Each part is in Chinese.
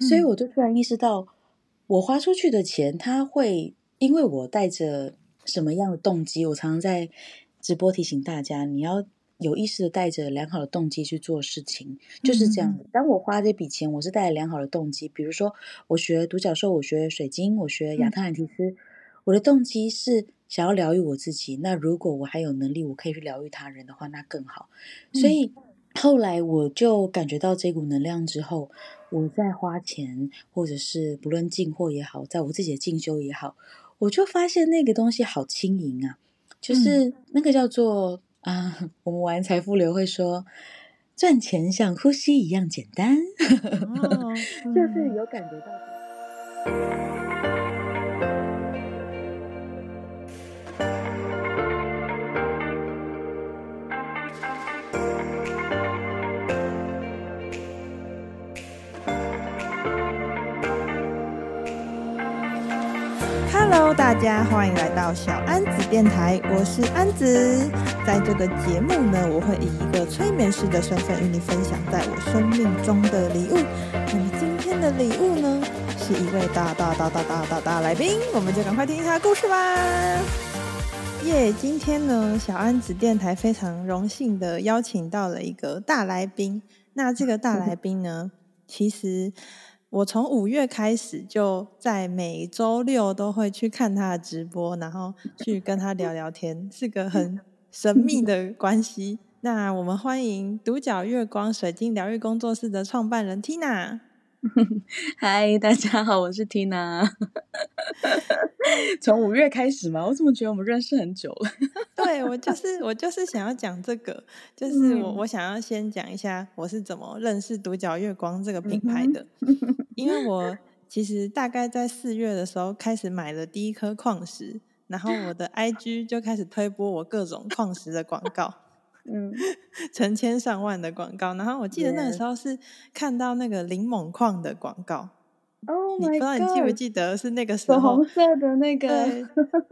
所以我就突然意识到，我花出去的钱，它会因为我带着什么样的动机？我常常在直播提醒大家，你要有意识的带着良好的动机去做事情，就是这样。当我花这笔钱，我是带着良好的动机，比如说我学独角兽，我学水晶，我学亚特兰提斯，我的动机是想要疗愈我自己。那如果我还有能力，我可以去疗愈他人的话，那更好。所以后来我就感觉到这股能量之后。我在花钱，或者是不论进货也好，在我自己的进修也好，我就发现那个东西好轻盈啊，就是那个叫做啊、嗯呃，我们玩财富流会说，赚钱像呼吸一样简单，哦嗯、就是有感觉到。大家欢迎来到小安子电台，我是安子。在这个节目呢，我会以一个催眠师的身份与你分享在我生命中的礼物。那么今天的礼物呢，是一位大大大大大大大来宾，我们就赶快听一下故事吧。耶、今天呢，小安子电台非常荣幸的邀请到了一个大来宾。那这个大来宾呢，其实。我从五月开始就在每周六都会去看他的直播，然后去跟他聊聊天，是个很神秘的关系。那我们欢迎独角月光水晶疗愈工作室的创办人 Tina。嗨，大家好，我是 Tina。从五月开始嘛？我怎么觉得我们认识很久了？对，我就是我就是想要讲这个，就是我我想要先讲一下我是怎么认识独角月光这个品牌的，因为我其实大概在四月的时候开始买了第一颗矿石，然后我的 IG 就开始推播我各种矿石的广告。嗯，成千上万的广告，然后我记得那个时候是看到那个柠檬矿的广告。哦、oh，你不知道你记不记得是那个时候红色的那个？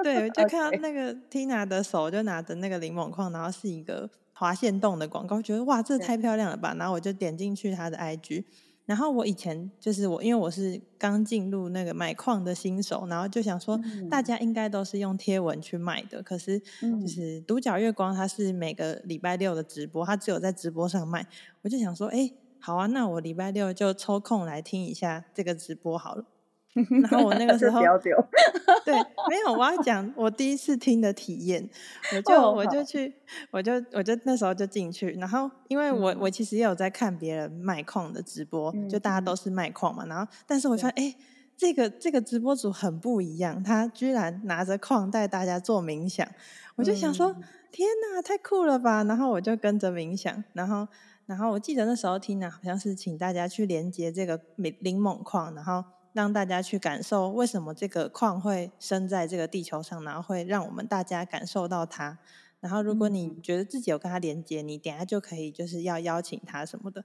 对，我就看到那个 Tina 的手就拿着那个柠檬矿，然后是一个滑线洞的广告，觉得哇，这太漂亮了吧！然后我就点进去他的 IG。然后我以前就是我，因为我是刚进入那个买矿的新手，然后就想说，大家应该都是用贴文去卖的。可是，就是独角月光，它是每个礼拜六的直播，它只有在直播上卖。我就想说，哎，好啊，那我礼拜六就抽空来听一下这个直播好了。然后我那个 时候，对，没有，我要讲我第一次听的体验，我就、oh, 我就去，我就我就那时候就进去，然后因为我、嗯、我其实也有在看别人卖矿的直播，嗯、就大家都是卖矿嘛，然后但是我发现，哎，这个这个直播主很不一样，他居然拿着矿带大家做冥想，我就想说，嗯、天哪，太酷了吧！然后我就跟着冥想，然后然后我记得那时候听呢，好像是请大家去连接这个柠檬矿，然后。让大家去感受为什么这个矿会生在这个地球上，然后会让我们大家感受到它。然后，如果你觉得自己有跟它连接，你等下就可以就是要邀请它什么的。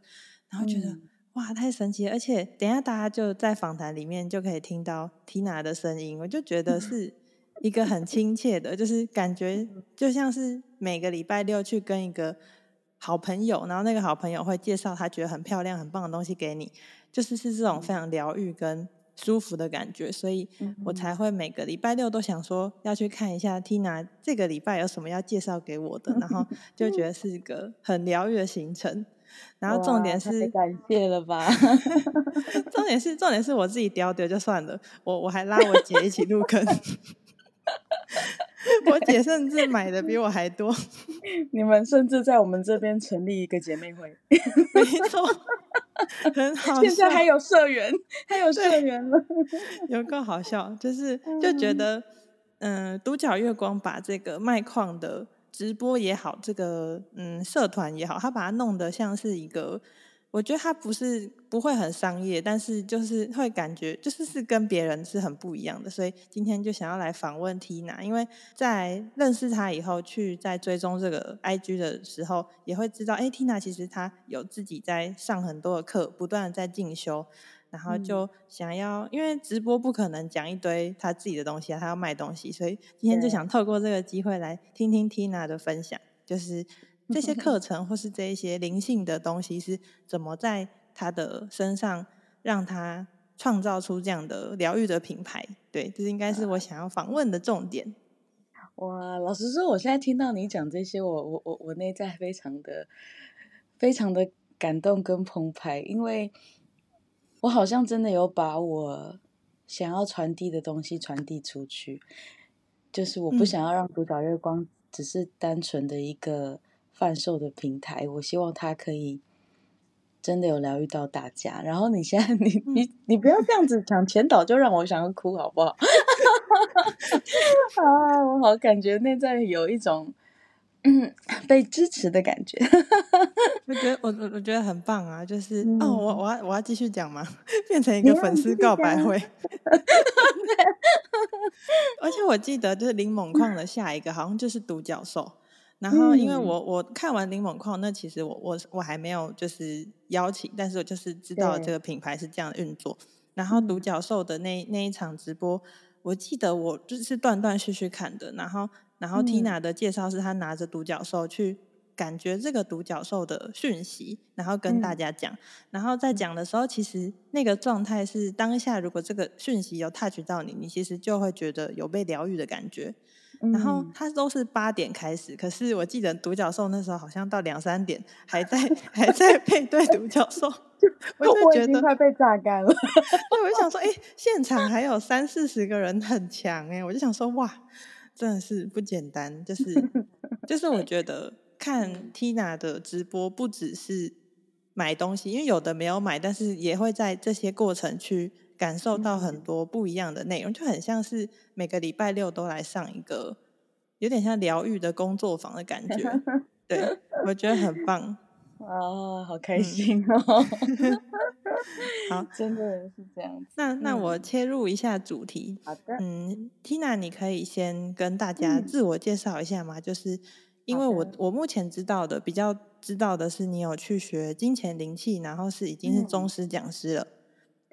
然后觉得、嗯、哇，太神奇了！而且等下大家就在访谈里面就可以听到 Tina 的声音，我就觉得 是一个很亲切的，就是感觉就像是每个礼拜六去跟一个好朋友，然后那个好朋友会介绍他觉得很漂亮、很棒的东西给你。就是是这种非常疗愈跟舒服的感觉，所以我才会每个礼拜六都想说要去看一下 Tina 这个礼拜有什么要介绍给我的，然后就觉得 是一个很疗愈的行程。然后重点是感谢了吧？重点是重点是我自己丢丢就算了，我我还拉我姐一起入坑。我姐甚至买的比我还多，你们甚至在我们这边成立一个姐妹会，没错，很好笑。现在还有社员，还有社员了，有够好笑。就是就觉得，嗯，独角月光把这个卖矿的直播也好，这个嗯社团也好，他把它弄得像是一个。我觉得他不是不会很商业，但是就是会感觉就是是跟别人是很不一样的，所以今天就想要来访问 Tina，因为在认识他以后，去在追踪这个 IG 的时候，也会知道，哎，Tina 其实他有自己在上很多的课，不断的在进修，然后就想要，因为直播不可能讲一堆他自己的东西啊，他要卖东西，所以今天就想透过这个机会来听听 Tina 的分享，就是。这些课程或是这一些灵性的东西是怎么在他的身上让他创造出这样的疗愈的品牌？对，这应该是我想要访问的重点。哇，老实说，我现在听到你讲这些，我我我我内在非常的非常的感动跟澎湃，因为我好像真的有把我想要传递的东西传递出去，就是我不想要让独角月光只是单纯的一个贩售的平台，我希望它可以真的有疗愈到大家。然后你现在，你你你不要这样子讲前导，就让我想要哭，好不好？啊，我好感觉内在有一种嗯被支持的感觉。我觉得我我我觉得很棒啊，就是、嗯、哦，我我要我要继续讲吗？变成一个粉丝告白会。而且我记得就是林猛矿的下一个好像就是独角兽。然后因为我我看完柠檬矿，那其实我我我还没有就是邀请，但是我就是知道这个品牌是这样运作。然后独角兽的那那一场直播。我记得我就是断断续续看的，然后，然后 Tina 的介绍是她拿着独角兽去感觉这个独角兽的讯息，然后跟大家讲。嗯、然后在讲的时候，其实那个状态是当下，如果这个讯息有 touch 到你，你其实就会觉得有被疗愈的感觉。然后它都是八点开始，可是我记得独角兽那时候好像到两三点还在 还在配对独角兽，我就觉得快被榨干了。对，我就想说，哎，现场还有三四十个人很强哎，我就想说，哇，真的是不简单。就是就是，我觉得看 Tina 的直播不只是买东西，因为有的没有买，但是也会在这些过程去。感受到很多不一样的内容，就很像是每个礼拜六都来上一个，有点像疗愈的工作坊的感觉。对，我觉得很棒。哦，好开心哦！嗯、好，真的是这样。那那我切入一下主题。好的。嗯，Tina，你可以先跟大家自我介绍一下吗？嗯、就是因为我我目前知道的比较知道的是，你有去学金钱灵气，然后是已经是宗师讲师了。嗯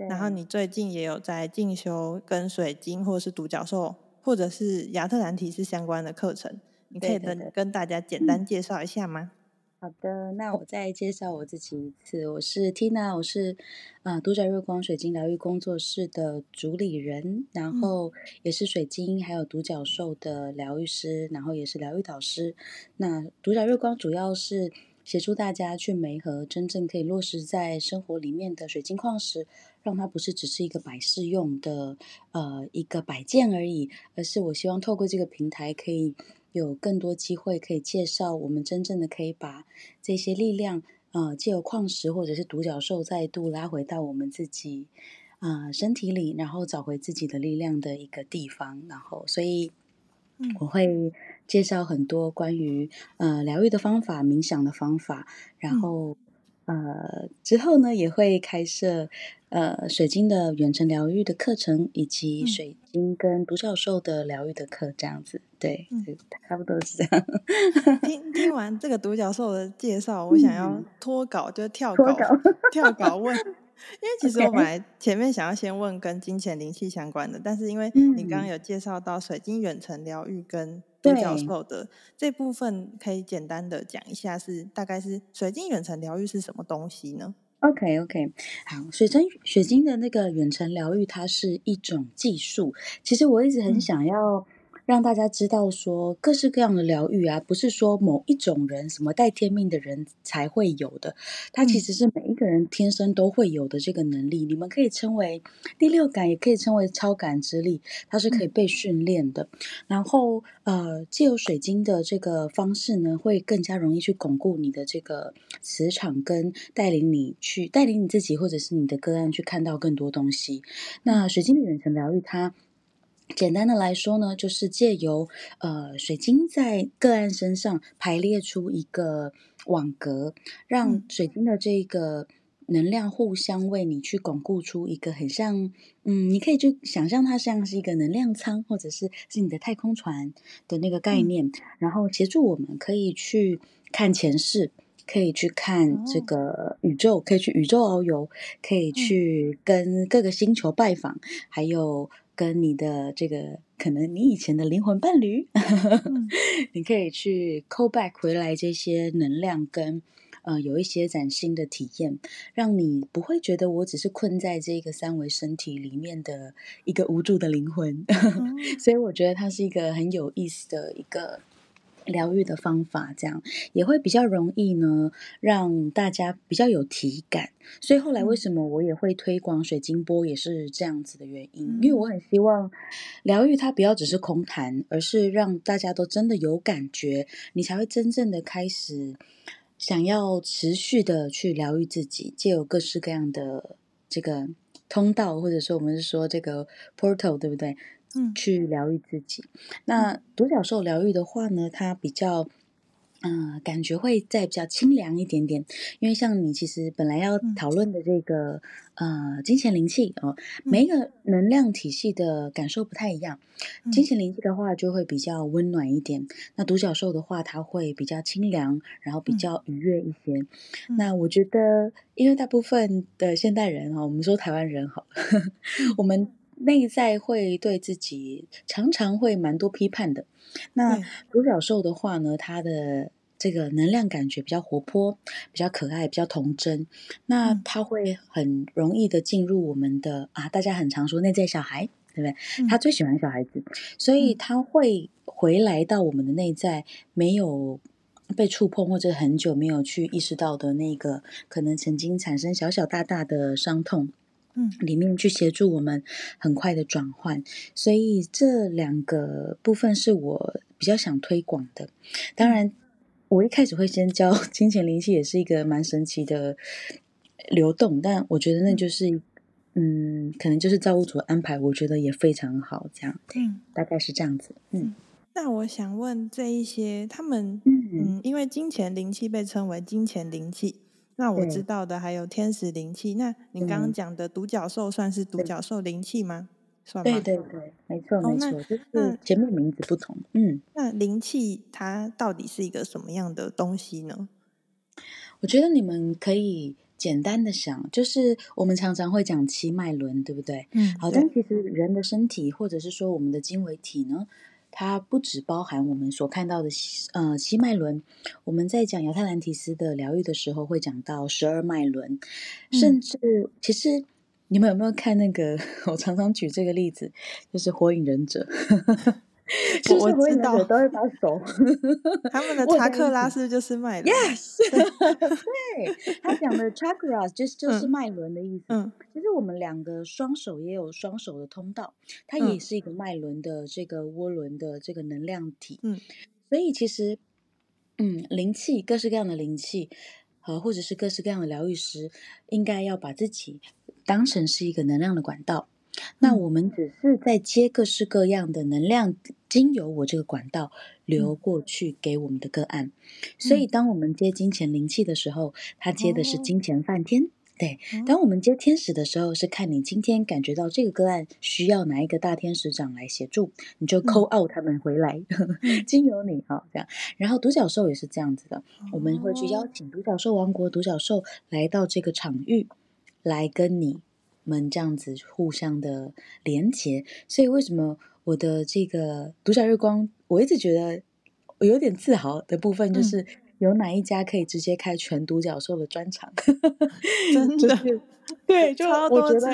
然后你最近也有在进修跟水晶或者是独角兽或者是亚特兰提斯相关的课程，你可以跟跟大家简单介绍一下吗？好的，那我再介绍我自己一次，我是 Tina，我是啊、呃、独角月光水晶疗愈工作室的主理人，然后也是水晶还有独角兽的疗愈师，然后也是疗愈导师。那独角月光主要是协助大家去媒合真正可以落实在生活里面的水晶矿石。让它不是只是一个摆饰用的，呃，一个摆件而已，而是我希望透过这个平台，可以有更多机会可以介绍我们真正的可以把这些力量，呃，借由矿石或者是独角兽再度拉回到我们自己，啊、呃，身体里，然后找回自己的力量的一个地方。然后，所以我会介绍很多关于呃疗愈的方法、冥想的方法，然后。呃，之后呢也会开设呃水晶的远程疗愈的课程，以及水晶跟独角兽的疗愈的课，这样子，对，嗯、差不多是这样。听听完这个独角兽的介绍，我想要脱稿，就跳稿，稿 跳稿问，因为其实我本来前面想要先问跟金钱灵气相关的，但是因为你刚刚有介绍到水晶远程疗愈跟。独角兽的这部分可以简单的讲一下是，是大概是水晶远程疗愈是什么东西呢？OK OK，好，水晶水晶的那个远程疗愈，它是一种技术。其实我一直很想要。嗯让大家知道说，各式各样的疗愈啊，不是说某一种人，什么带天命的人才会有的，它其实是每一个人天生都会有的这个能力。你们可以称为第六感，也可以称为超感知力，它是可以被训练的。然后，呃，借由水晶的这个方式呢，会更加容易去巩固你的这个磁场，跟带领你去带领你自己或者是你的个案去看到更多东西。那水晶的远程疗愈，它。简单的来说呢，就是借由呃水晶在个案身上排列出一个网格，让水晶的这个能量互相为你去巩固出一个很像，嗯，你可以就想象它像是一个能量舱，或者是是你的太空船的那个概念，嗯、然后协助我们可以去看前世，可以去看这个宇宙，可以去宇宙遨游，可以去跟各个星球拜访，还有。跟你的这个可能你以前的灵魂伴侣，嗯、你可以去 call back 回来这些能量跟呃有一些崭新的体验，让你不会觉得我只是困在这个三维身体里面的一个无助的灵魂。嗯、所以我觉得它是一个很有意思的一个。疗愈的方法，这样也会比较容易呢，让大家比较有体感。所以后来为什么我也会推广水晶波，也是这样子的原因。因为我很希望疗愈它不要只是空谈，而是让大家都真的有感觉，你才会真正的开始想要持续的去疗愈自己，借由各式各样的这个通道，或者说我们是说这个 portal，对不对？嗯，去疗愈自己。那独角兽疗愈的话呢，它比较，嗯、呃，感觉会再比较清凉一点点。因为像你其实本来要讨论的这个，嗯、呃，金钱灵气哦，每一个能量体系的感受不太一样。嗯、金钱灵气的话就会比较温暖一点，那独角兽的话它会比较清凉，然后比较愉悦一些。嗯、那我觉得，因为大部分的现代人哈，我们说台湾人好了，我们。内在会对自己常常会蛮多批判的。那独角兽的话呢，它的这个能量感觉比较活泼，比较可爱，比较童真。那它会很容易的进入我们的啊，大家很常说内在小孩，对不对？他最喜欢小孩子，所以他会回来到我们的内在，没有被触碰或者很久没有去意识到的那个，可能曾经产生小小大大的伤痛。嗯，里面去协助我们很快的转换，所以这两个部分是我比较想推广的。当然，我一开始会先教 金钱灵气，也是一个蛮神奇的流动，但我觉得那就是，嗯，可能就是造物主的安排，我觉得也非常好，这样，嗯，大概是这样子，嗯。那我想问这一些，他们，嗯，嗯，因为金钱灵气被称为金钱灵气。那我知道的还有天使灵气，那你刚刚讲的独角兽算是独角兽灵气吗？算吗？对对对，没错没错，就是前面名字不同。嗯，那灵气它到底是一个什么样的东西呢？我觉得你们可以简单的想，就是我们常常会讲七脉轮，对不对？嗯，好，但其实人的身体或者是说我们的经纬体呢？它不只包含我们所看到的呃七脉轮，我们在讲亚特兰提斯的疗愈的时候，会讲到十二脉轮，甚至其实你们有没有看那个？我常常举这个例子，就是火影忍者。我知道，我都会把手，他们 的查克拉是就是脉轮，yes，对，他讲的 chakra 就是就是脉轮的意思。嗯，其实我们两个双手也有双手的通道，它也是一个脉轮的这个涡轮的这个能量体。嗯，所以其实，嗯，灵气各式各样的灵气，和或者是各式各样的疗愈师，应该要把自己当成是一个能量的管道。那我们只是在接各式各样的能量，经由我这个管道流过去给我们的个案。所以，当我们接金钱灵气的时候，他接的是金钱梵天。对，当我们接天使的时候，是看你今天感觉到这个个案需要哪一个大天使长来协助，你就 call out 他们回来，经由你啊，这样。然后独角兽也是这样子的，我们会去邀请独角兽王国独角兽来到这个场域，来跟你。们这样子互相的连接，所以为什么我的这个独角日光，我一直觉得我有点自豪的部分，就是有哪一家可以直接开全独角兽的专场，真的，就是、对，就我觉得。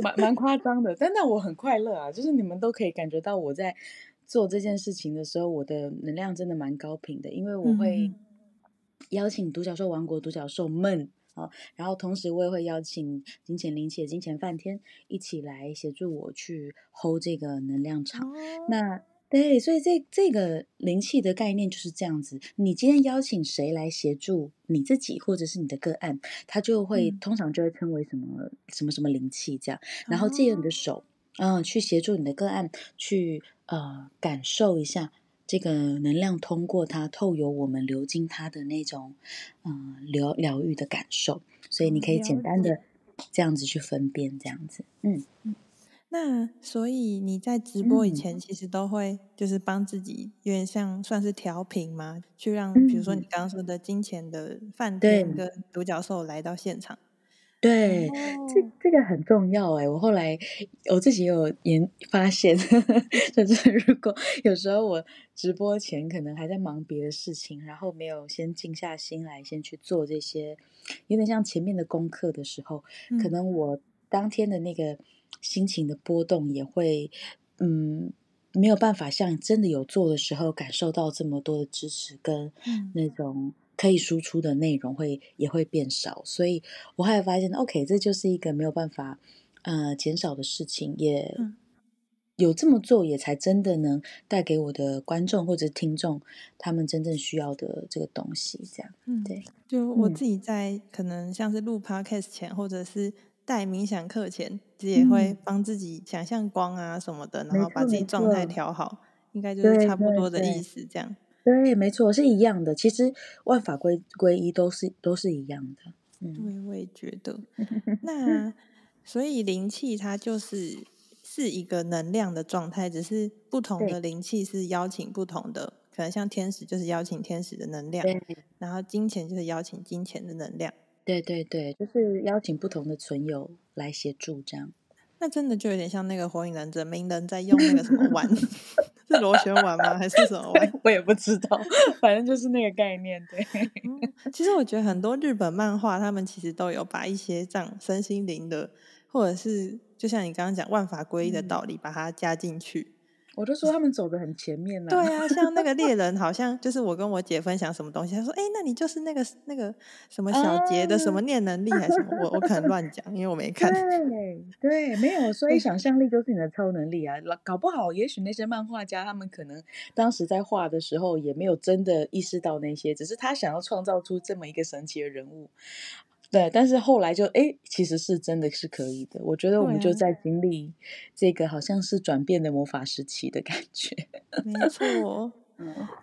蛮蛮夸张的，但那我很快乐啊，就是你们都可以感觉到我在做这件事情的时候，我的能量真的蛮高频的，因为我会邀请独角兽王国独角兽们。啊，然后同时我也会邀请金钱灵气、金钱梵天一起来协助我去 hold 这个能量场。哦、那对，所以这这个灵气的概念就是这样子。你今天邀请谁来协助你自己，或者是你的个案，他就会、嗯、通常就会称为什么什么什么灵气这样。然后借由你的手，嗯、呃，去协助你的个案，去呃感受一下。这个能量通过它透由我们流经它的那种，嗯、呃，疗疗愈的感受，所以你可以简单的这样子去分辨，这样子，嗯。那所以你在直播以前，其实都会就是帮自己有点像算是调频嘛，去让比如说你刚刚说的金钱的饭店跟独角兽来到现场，对，哦、这这个很重要哎。我后来我自己有研发现，就是如果有时候我直播前可能还在忙别的事情，然后没有先静下心来，先去做这些有点像前面的功课的时候，嗯、可能我当天的那个心情的波动也会嗯。没有办法像真的有做的时候感受到这么多的支持跟那种可以输出的内容会也会变少，所以我后来发现，OK，这就是一个没有办法呃减少的事情，也有这么做也才真的能带给我的观众或者听众他们真正需要的这个东西，这样，嗯，对，就。我自己在可能像是录 Podcast 前或者是。带冥想课前，自己也会帮自己想象光啊什么的，嗯、然后把自己状态调好，应该就是差不多的意思。这样对，没错，是一样的。其实万法归归一，都是都是一样的。嗯，对，我也觉得。那所以灵气它就是是一个能量的状态，只是不同的灵气是邀请不同的，可能像天使就是邀请天使的能量，然后金钱就是邀请金钱的能量。对对对，就是邀请不同的存有来协助，这样。那真的就有点像那个火影忍者鸣人在用那个什么丸，是螺旋丸吗？还是什么丸？我也不知道，反正就是那个概念。对、嗯，其实我觉得很多日本漫画，他们其实都有把一些这样身心灵的，或者是就像你刚刚讲万法归一的道理，把它加进去。我就说他们走的很前面了、啊。对啊，像那个猎人，好像就是我跟我姐分享什么东西，她说：“哎、欸，那你就是那个那个什么小杰的什么 念能力还是什么？”我我可能乱讲，因为我没看。对对，没有，所以 想象力就是你的超能力啊！搞不好，也许那些漫画家他们可能当时在画的时候也没有真的意识到那些，只是他想要创造出这么一个神奇的人物。对，但是后来就哎，其实是真的是可以的。我觉得我们就在经历这个好像是转变的魔法时期的感觉。没错，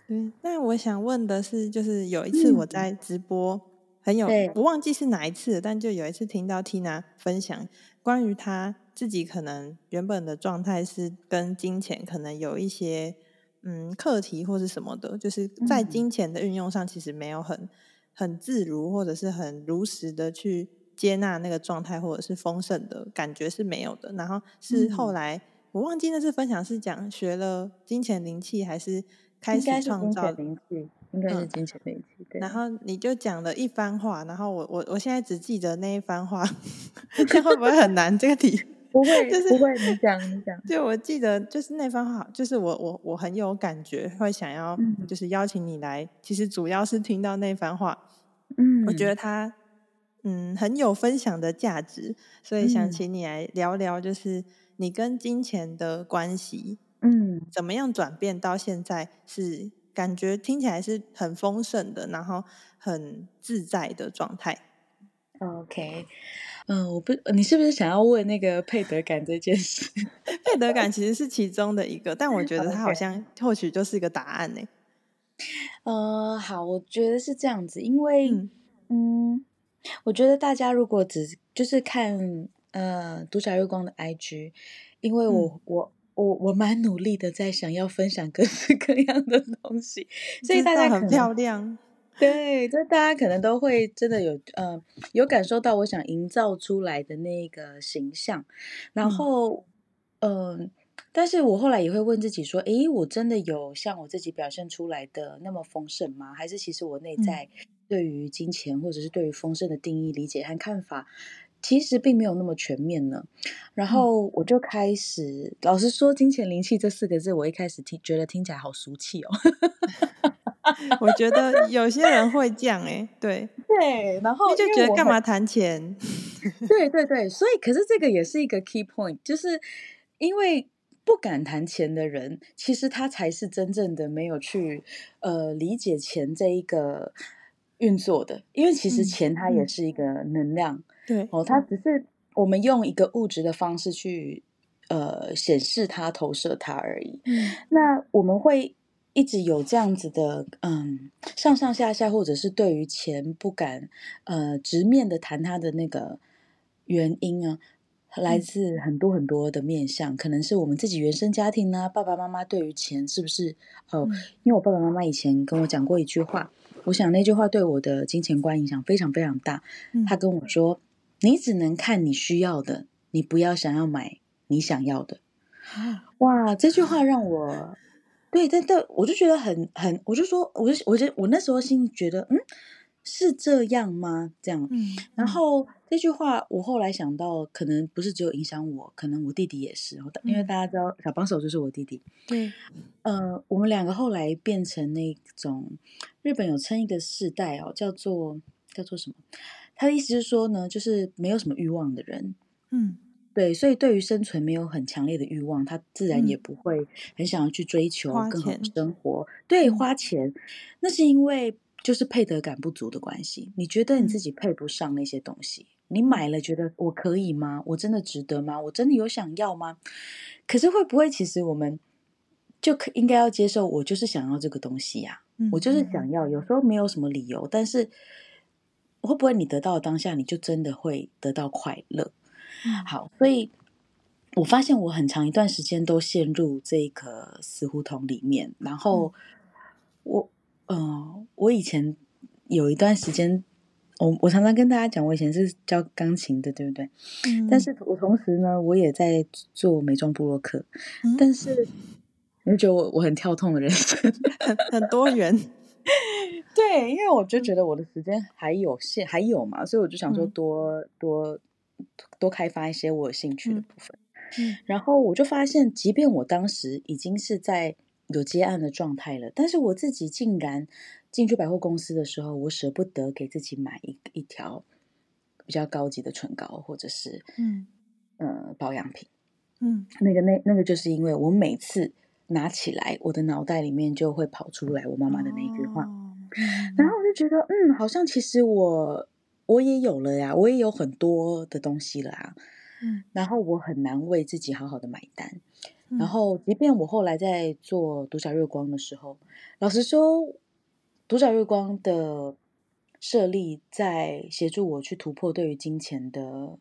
嗯，那我想问的是，就是有一次我在直播，嗯、很有我忘记是哪一次，但就有一次听到 Tina 分享关于她自己可能原本的状态是跟金钱可能有一些嗯课题或是什么的，就是在金钱的运用上其实没有很。很自如，或者是很如实的去接纳那个状态，或者是丰盛的感觉是没有的。然后是后来、嗯、我忘记那次分享是讲学了金钱灵气，还是开始创造灵气？应该是金钱灵气。对。然后你就讲了一番话，然后我我我现在只记得那一番话，这会不会很难？这个题 不会，就是不会。你讲，你讲。就我记得，就是那番话，就是我我我很有感觉，会想要就是邀请你来。嗯、其实主要是听到那番话。嗯，我觉得他嗯很有分享的价值，所以想请你来聊聊，就是你跟金钱的关系，嗯，怎么样转变到现在是感觉听起来是很丰盛的，然后很自在的状态。OK，嗯，我不，你是不是想要问那个配得感这件事？配得感其实是其中的一个，但我觉得它好像或许就是一个答案呢。呃，好，我觉得是这样子，因为，嗯，嗯，我觉得大家如果只就是看呃独角月光的 IG，因为我、嗯、我我我蛮努力的在想要分享各式各样的东西，所以大家很漂亮，对，就大家可能都会真的有呃有感受到我想营造出来的那个形象，然后嗯。呃但是我后来也会问自己说：“诶，我真的有像我自己表现出来的那么丰盛吗？还是其实我内在对于金钱或者是对于丰盛的定义、理解和看法，其实并没有那么全面呢？”然后我就开始，老实说，“金钱灵气”这四个字，我一开始听觉得听起来好俗气哦。我觉得有些人会这样诶，对对，然后你就觉得干嘛谈钱？对对对，所以可是这个也是一个 key point，就是因为。不敢谈钱的人，其实他才是真正的没有去呃理解钱这一个运作的，因为其实钱它也是一个能量，对、嗯、哦，它只是我们用一个物质的方式去呃显示它、投射它而已。嗯，那我们会一直有这样子的嗯上上下下，或者是对于钱不敢呃直面的谈它的那个原因啊。来自很多很多的面向，可能是我们自己原生家庭呢、啊，爸爸妈妈对于钱是不是？哦、呃，嗯、因为我爸爸妈妈以前跟我讲过一句话，我想那句话对我的金钱观影响非常非常大。他跟我说，你只能看你需要的，你不要想要买你想要的。哇，这句话让我对，但但我就觉得很很，我就说，我就我就我那时候心里觉得，嗯，是这样吗？这样，嗯，然后这句话我后来想到，可能不是只有影响我，可能我弟弟也是，因为大家知道小帮手就是我弟弟，对，呃，我们两个后来变成那种日本有称一个世代哦，叫做叫做什么？他的意思是说呢，就是没有什么欲望的人，嗯。对，所以对于生存没有很强烈的欲望，他自然也不会很想要去追求更好的生活。对，花钱，那是因为就是配得感不足的关系。你觉得你自己配不上那些东西，你买了觉得我可以吗？我真的值得吗？我真的有想要吗？可是会不会其实我们就可应该要接受，我就是想要这个东西呀，我就是想要。有时候没有什么理由，但是会不会你得到当下，你就真的会得到快乐？好，所以我发现我很长一段时间都陷入这个死胡同里面。然后我，嗯、呃，我以前有一段时间，我我常常跟大家讲，我以前是教钢琴的，对不对？嗯。但是我同时呢，我也在做美妆部落客。嗯。但是你就觉得我我很跳痛的人生，很很多元。对，因为我就觉得我的时间还有限，还有嘛，所以我就想说多、嗯、多。多开发一些我有兴趣的部分，嗯，嗯，然后我就发现，即便我当时已经是在有接案的状态了，但是我自己竟然进去百货公司的时候，我舍不得给自己买一一条比较高级的唇膏，或者是嗯。呃保养品，嗯，那个那那个就是因为我每次拿起来，我的脑袋里面就会跑出来我妈妈的那一句话，哦，然后我就觉得嗯，好像其实我。我也有了呀，我也有很多的东西了啊，嗯，然后我很难为自己好好的买单，嗯，然后即便我后来在做独角月光的时候，老实说，独角月光的设立在协助我去突破对于金钱的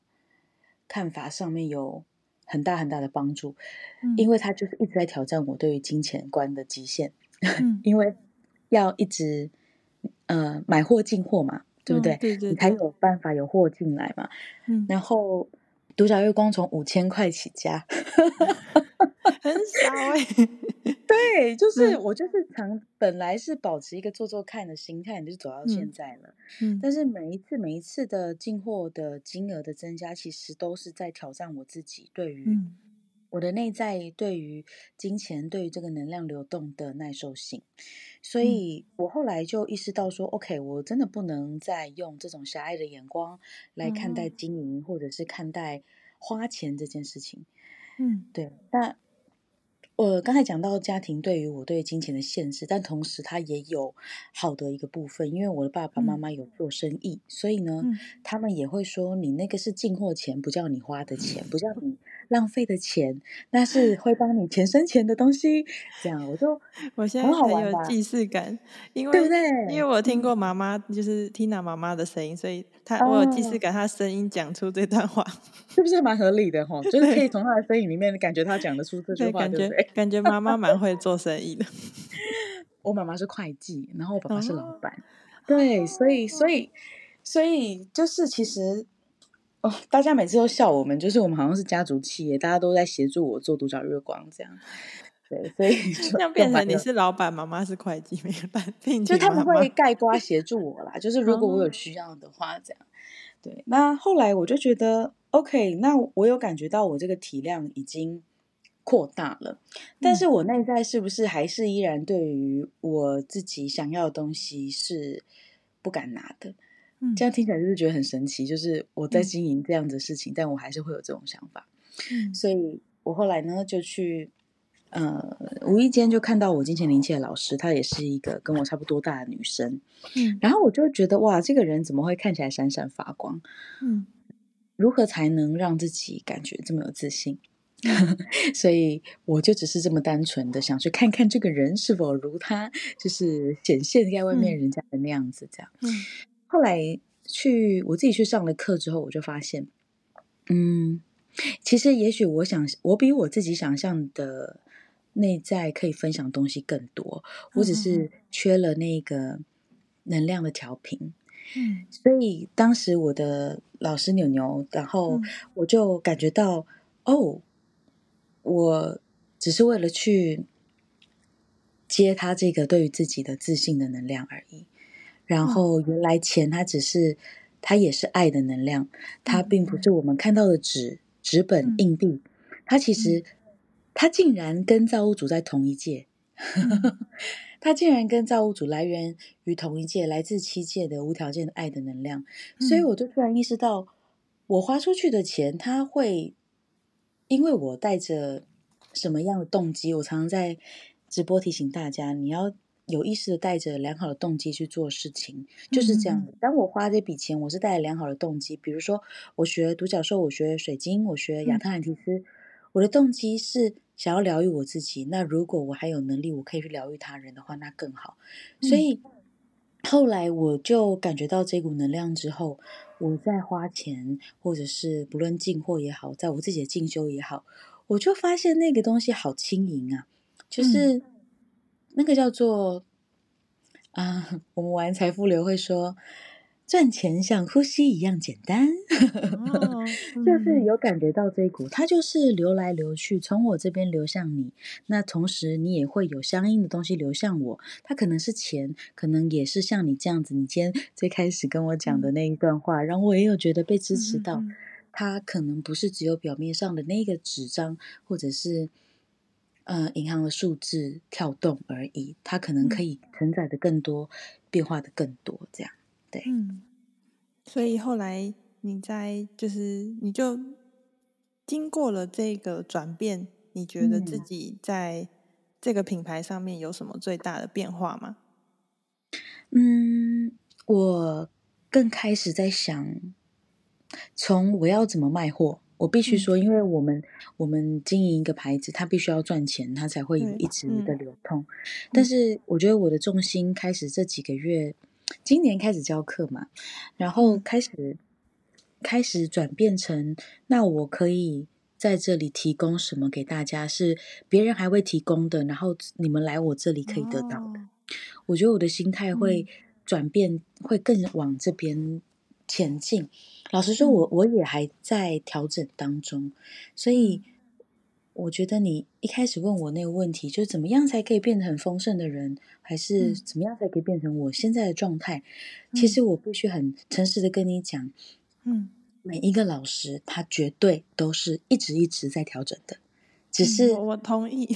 看法上面有很大很大的帮助，嗯，因为它就是一直在挑战我对于金钱观的极限，嗯，因为要一直呃买货进货嘛。对不对？对对，你才有办法有货进来嘛。嗯，然后独角月光从五千块起家，很少哎、欸。对，就是我就是常本来是保持一个做做看的心态，你就走到现在了。嗯，但是每一次每一次的进货的金额的增加，其实都是在挑战我自己对于。嗯我的内在对于金钱、对于这个能量流动的耐受性，所以我后来就意识到说、嗯、，OK，我真的不能再用这种狭隘的眼光来看待经营，嗯、或者是看待花钱这件事情。嗯，对。那我刚才讲到家庭对于我对金钱的限制，但同时它也有好的一个部分，因为我的爸爸妈妈有做生意，嗯、所以呢、嗯，他们也会说，你那个是进货钱，不叫你花的钱，不叫你。浪费的钱，那是会帮你钱生钱的东西。这样，我就 我现在很有既视感，因为对不对？因为我听过妈妈，就是 Tina 妈妈的声音，所以她、嗯、我有既视感，她声音讲出这段话，是不是蛮合理的？哈，就是可以从她的声音里面感觉她讲得出这句话，对不对？感觉感觉妈妈蛮会做生意的。我妈妈是会计，然后我爸爸是老板，哦、对，所以所以所以就是其实。哦，大家每次都笑我们，就是我们好像是家族企业，大家都在协助我做独角月光这样。对，所以 就这样变成你是老板，妈妈是会计，没办法，就他们会盖瓜协助我啦。就是如果我有需要的话，这样。对，那后来我就觉得，OK，那我有感觉到我这个体量已经扩大了，但是我内在是不是还是依然对于我自己想要的东西是不敢拿的？这样听起来就是觉得很神奇，就是我在经营这样子的事情，嗯，但我还是会有这种想法。嗯，所以我后来呢就去，呃，无意间就看到我金钱灵气的老师，她也是一个跟我差不多大的女生。嗯，然后我就觉得哇，这个人怎么会看起来闪闪发光？嗯，如何才能让自己感觉这么有自信？嗯，所以我就只是这么单纯的想去看看这个人是否如他，就是显现在外面人家的那样子，这样。嗯。后来去我自己去上了课之后，我就发现，嗯，其实也许我想，我比我自己想象的内在可以分享东西更多，我只是缺了那个能量的调频。嗯，所以当时我的老师牛牛，然后我就感觉到，嗯、哦，我只是为了去接他这个对于自己的自信的能量而已。然后原来钱它只是，它也是爱的能量，它并不是我们看到的纸、纸本、硬币，它其实它竟然跟造物主在同一界。它竟然跟造物主来源于同一界，来自七界的无条件的爱的能量，所以我就突然意识到，我花出去的钱，它会因为我带着什么样的动机？我常常在直播提醒大家，你要有意识的带着良好的动机去做事情，就是这样。当我花这笔钱，我是带着良好的动机，比如说我学独角兽，我学水晶，我学亚特兰提斯，我的动机是。想要疗愈我自己，那如果我还有能力，我可以去疗愈他人的话，那更好。所以、嗯、后来我就感觉到这股能量之后，我在花钱，或者是不论进货也好，在我自己的进修也好，我就发现那个东西好轻盈啊，就是那个叫做、嗯、啊，我们玩财富流会说。赚钱像呼吸一样简单，哦嗯、就是有感觉到这一股，它就是流来流去，从我这边流向你，那同时你也会有相应的东西流向我。它可能是钱，可能也是像你这样子。你今天最开始跟我讲的那一段话，让、嗯、我也有觉得被支持到。它可能不是只有表面上的那个纸张，或者是呃银行的数字跳动而已。它可能可以承载的更多，变化的更多，这样。对，嗯，所以后来你在就是你就经过了这个转变，你觉得自己在这个品牌上面有什么最大的变化吗？嗯，我更开始在想，从我要怎么卖货。我必须说，因为我们、嗯、我们经营一个牌子，它必须要赚钱，它才会有一直的流通。嗯、但是我觉得我的重心开始这几个月。今年开始教课嘛，然后开始开始转变成，那我可以在这里提供什么给大家，是别人还会提供的，然后你们来我这里可以得到的。哦、我觉得我的心态会转变，嗯、会更往这边前进。老实说我，我我也还在调整当中，所以。我觉得你一开始问我那个问题，就是怎么样才可以变得很丰盛的人，还是怎么样才可以变成我现在的状态？嗯、其实我必须很诚实的跟你讲，嗯，每一个老师他绝对都是一直一直在调整的，只是、嗯、我同意，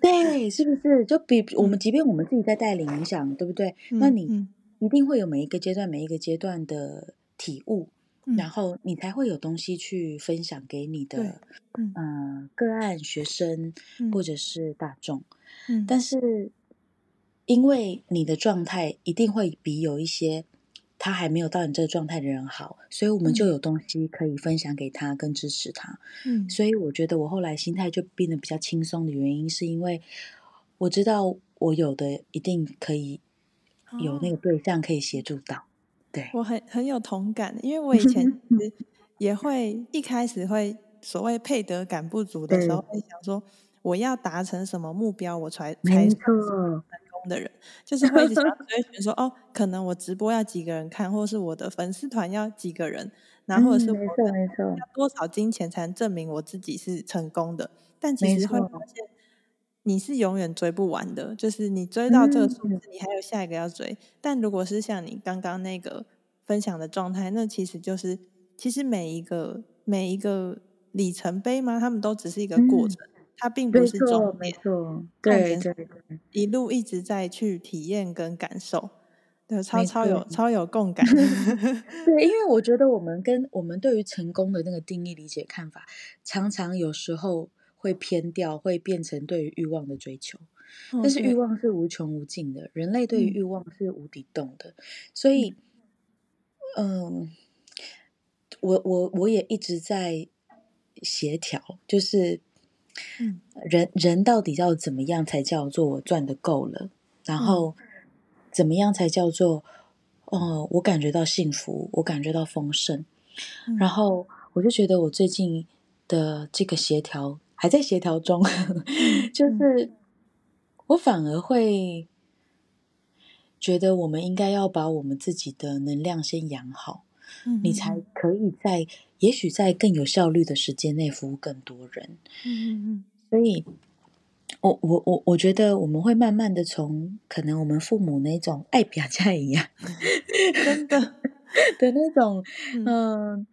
对，是不是？就比 我们，即便我们自己在带领影响，对不对？嗯、那你一定会有每一个阶段、每一个阶段的体悟。然后你才会有东西去分享给你的，嗯、呃，个案学生或者是大众。嗯，但是因为你的状态一定会比有一些他还没有到你这个状态的人好，所以我们就有东西可以分享给他跟支持他。嗯，所以我觉得我后来心态就变得比较轻松的原因，是因为我知道我有的一定可以有那个对象可以协助到。对。我很很有同感，因为我以前 也会一开始会所谓配得感不足的时候，会想说我要达成什么目标，我才才成功的人，就是会一直想 追寻说哦，可能我直播要几个人看，或是我的粉丝团要几个人，然后或者是我要多少金钱才能证明我自己是成功的，但其实会发现。你是永远追不完的，就是你追到这个数字，你还有下一个要追。嗯、但如果是像你刚刚那个分享的状态，那其实就是，其实每一个每一个里程碑嘛，他们都只是一个过程，嗯、它并不是终点。没错，对对对，一路一直在去体验跟感受，对，超超有超有共感。对，因为我觉得我们跟我们对于成功的那个定义、理解、看法，常常有时候。会偏掉，会变成对于欲望的追求，但是欲。望是无穷无尽的人类对于欲望是无底洞的，所以，嗯、呃，我我我也一直在协调，就是，人人到底要怎么样才叫做我赚得够了，然后怎么样才叫做，哦、呃，我感觉到幸福，我感觉到丰盛，然后我就觉得我最近的这个协调。还在协调中，就是我反而会觉得，我们应该要把我们自己的能量先养好。嗯，你才可以在也许在更有效率的时间内服务更多人。嗯嗯嗯，所以。我我我我觉得我们会慢慢的从可能我们父母那种爱表家一样，真的 的那种，嗯、呃，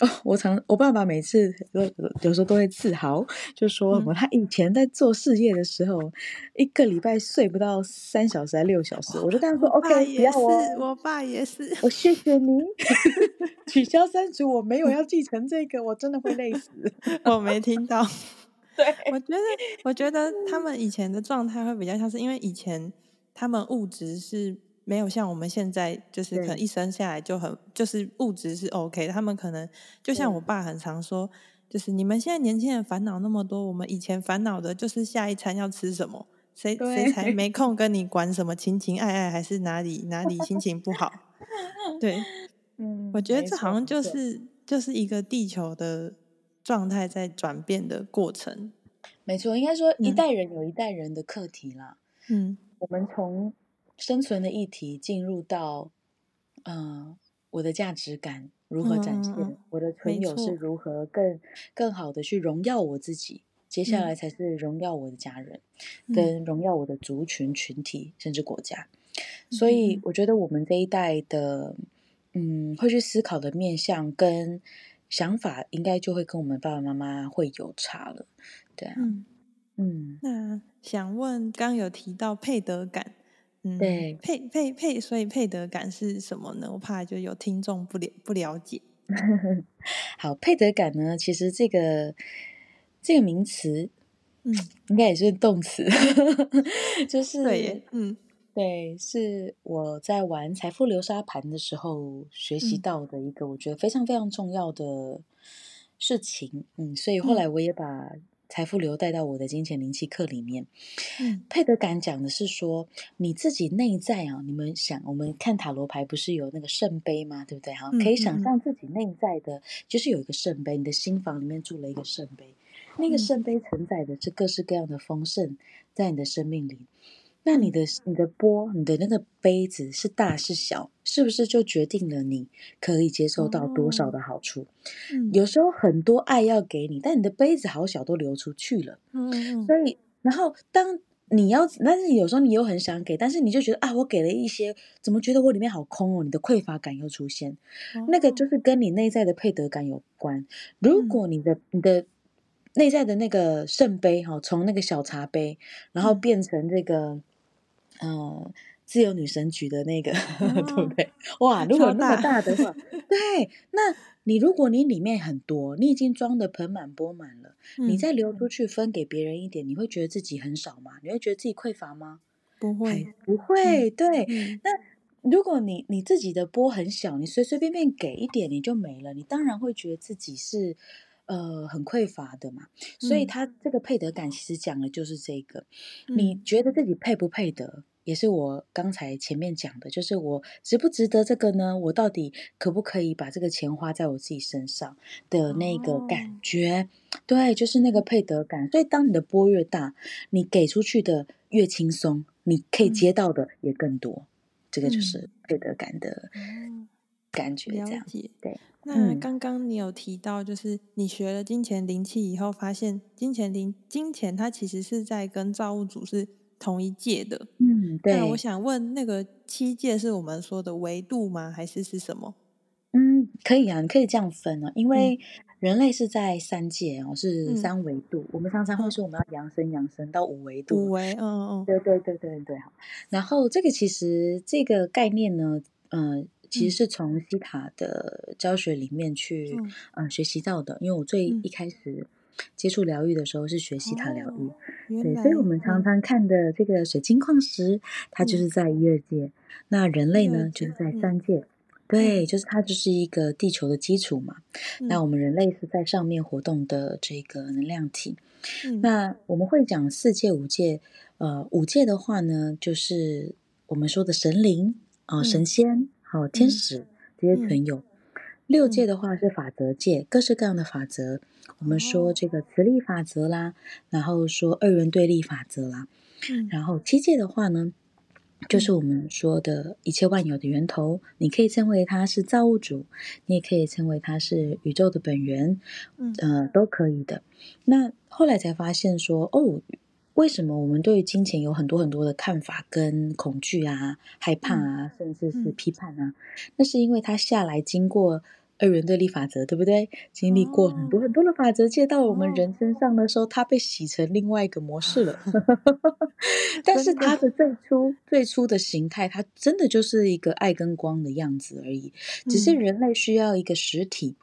哦，我常我爸爸每次有有时候都会自豪，就说什么他以前在做事业的时候，嗯、一个礼拜睡不到三小时还六小时，我就跟他说，OK，不要我，我爸也是，我谢。谢您，取消删除，我没有要继承这个，我真的会累死，我没听到。对，我觉得，我觉得他们以前的状态会比较像是，因为以前他们物质是没有像我们现在，就是可能一生下来就很，就是物质是 OK。他们可能就像我爸很常说，就是你们现在年轻人烦恼那么多，我们以前烦恼的就是下一餐要吃什么，谁谁才没空跟你管什么情情爱爱，还是哪里哪里心情不好？对，嗯，我觉得这好像就是就是一个地球的。状态在转变的过程，没错，应该说一代人有一代人的课题啦。嗯，我们从生存的议题进入到，嗯、呃，我的价值感如何展现，嗯、我的存有是如何更更好的去荣耀我自己，接下来才是荣耀我的家人，嗯、跟荣耀我的族群群体，甚至国家。嗯、所以，我觉得我们这一代的，嗯，会去思考的面向跟。想法应该就会跟我们爸爸妈妈会有差了，对啊，嗯，嗯，那想问，刚有提到配得感，嗯，对，配配配，所以配得感是什么呢？我怕就有听众不了不了解。好，配得感呢，其实这个这个名词，嗯，应该也是动词，就是对，嗯。对，是我在玩财富流沙盘的时候学习到的一个我觉得非常非常重要的事情。嗯，所以后来我也把财富流带到我的金钱灵气课里面。嗯，配得感讲的是说你自己内在啊，你们想，我们看塔罗牌不是有那个圣杯吗？对不对？哈，可以想象自己内在的，就是有一个圣杯，你的心房里面住了一个圣杯，那个圣杯承载的是各式各样的丰盛，在你的生命里。那你的你的钵，你的那个杯子是大是小，是不是就决定了你可以接受到多少的好处？嗯，有时候很多爱要给你，但你的杯子好小，都流出去了。嗯，所以，然后当你要，但是有时候你又很想给，但是你就觉得啊，我给了一些，怎么觉得我里面好空哦？你的匮乏感又出现，那个就是跟你内在的配得感有关。如果你的你的内在的那个圣杯哈，从那个小茶杯，然后变成这个。嗯，自由女神局的那个，哦、对不对？哇，如果那么大的话，对，那你如果你里面很多，你已经装的盆满钵满了，嗯、你再流出去分给别人一点，你会觉得自己很少吗？你会觉得自己匮乏吗？不会，不会。对，嗯、那如果你你自己的波很小，你随随便便给一点，你就没了，你当然会觉得自己是。呃，很匮乏的嘛，所以他这个配得感其实讲的就是这个。嗯、你觉得自己配不配得，也是我刚才前面讲的，就是我值不值得这个呢？我到底可不可以把这个钱花在我自己身上的那个感觉？哦、对，就是那个配得感。所以当你的波越大，你给出去的越轻松，你可以接到的也更多。嗯、这个就是配得感的感觉，这样对。那刚刚你有提到，就是你学了金钱灵气以后，发现金钱灵金钱它其实是在跟造物主是同一届的。嗯，对。那我想问，那个七界是我们说的维度吗？还是是什么？嗯，可以啊，你可以这样分啊，因为人类是在三界哦，是三维度。嗯、我们常常会说，我们要扬升扬升到五维度。五维，嗯嗯，对对对对对，好。然后这个其实这个概念呢，嗯、呃。其实是从西塔的教学里面去嗯、呃、学习到的，因为我最一开始接触疗愈的时候是学西塔疗愈，哦、对，所以我们常常看的这个水晶矿石，它就是在一二界，嗯、那人类呢就是在三界，嗯、对，就是它就是一个地球的基础嘛，嗯、那我们人类是在上面活动的这个能量体，嗯、那我们会讲四界五界，呃，五界的话呢，就是我们说的神灵啊、呃，神仙。嗯好，天使这些存有。六界的话是法则界，各式各样的法则。我们说这个磁力法则啦，然后说二元对立法则啦。嗯、然后七界的话呢，就是我们说的一切万有的源头。你可以称为它是造物主，你也可以称为它是宇宙的本源，嗯，呃，都可以的。那后来才发现说，哦。为什么我们对于金钱有很多很多的看法跟恐惧啊、害怕啊，甚至是批判啊？那是因为它下来经过二元对立法则，对不对？经历过很多很多的法则，借到我们人身上的时候，它被洗成另外一个模式了。但是它的最初最初的形态，它真的就是一个爱跟光的样子而已。只是人类需要一个实体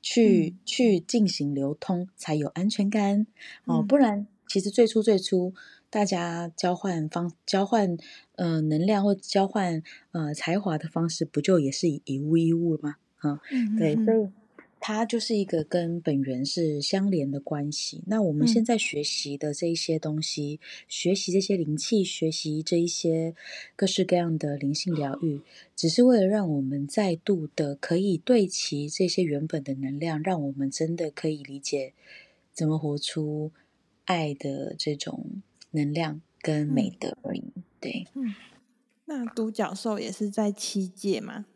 去去进行流通，才有安全感哦，不然。其实最初最初，大家交换方交换呃能量或交换呃才华的方式，不就也是以以物易物了吗？啊，嗯、对，所以它就是一个跟本源是相连的关系。那我们现在学习的这一些东西，嗯、学习这些灵气，学习这一些各式各样的灵性疗愈，只是为了让我们再度的可以对齐这些原本的能量，让我们真的可以理解怎么活出。爱的这种能量跟美德而已，嗯、对。嗯，那独角兽也是在七界吗？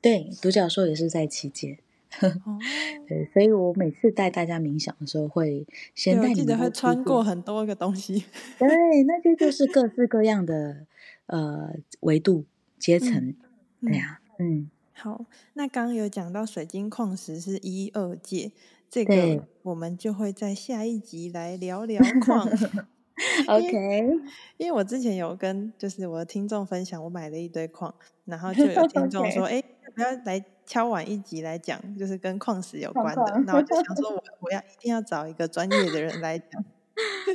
对，独角兽也是在七界。哦、对，所以我每次带大家冥想的时候，会先带你们记得会穿过很多个东西。对，那些就是各式各样的呃维度阶层。嗯、对呀、啊，嗯。好，那刚刚有讲到水晶矿石是一二界。这个我们就会在下一集来聊聊矿。OK，因为我之前有跟就是我的听众分享，我买了一堆矿，然后就有听众说：“ 哎 Okay.，要不要来敲完一集来讲，就是跟矿石有关的。”那我就想说 我，我我要一定要找一个专业的人来讲。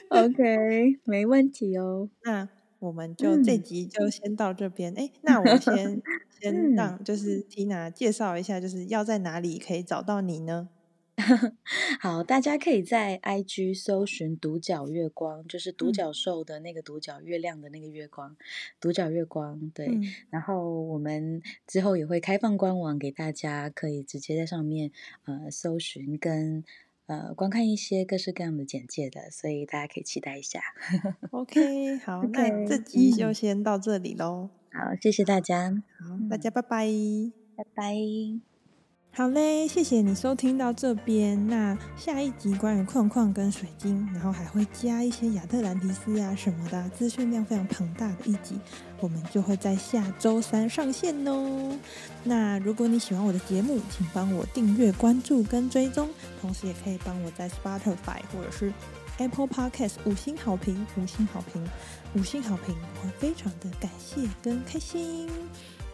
OK，没问题哦。那我们就这集就先到这边。哎、嗯，那我先先让就是 Tina 介绍一下，就是要在哪里可以找到你呢？好，大家可以在 IG 搜寻“独角月光”，就是独角兽的那个独角，月亮的那个月光，独角月光。对，嗯、然后我们之后也会开放官网给大家，可以直接在上面呃搜寻跟呃观看一些各式各样的简介的，所以大家可以期待一下。OK，好，okay, 那这集就先到这里喽。嗯、好，谢谢大家，好，大家拜拜，拜拜。好嘞，谢谢你收听到这边。那下一集关于矿矿跟水晶，然后还会加一些亚特兰提斯啊什么的，资讯量非常庞大的一集，我们就会在下周三上线哦。那如果你喜欢我的节目，请帮我订阅、关注跟追踪，同时也可以帮我在 Spotify 或者是 Apple Podcast 五星好评，五星好评，五星好评，我会非常的感谢跟开心。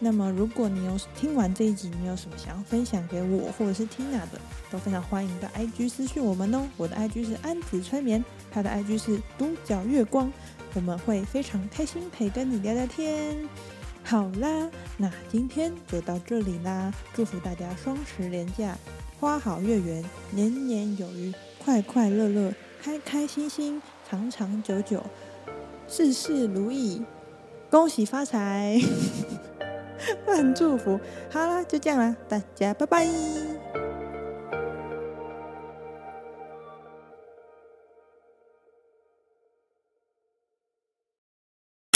那么，如果你有听完这一集，你有什么想要分享给我或者是 Tina 的，都非常欢迎到 IG 私讯我们哦。我的 IG 是安子催眠，他的 IG 是独角月光，我们会非常开心陪跟你聊聊天。好啦，那今天就到这里啦，祝福大家双十连假花好月圆，年年有余，快快乐乐，开开心心，长长久久，事事如意，恭喜发财。我很祝福，好啦，就这样啦，大家拜拜。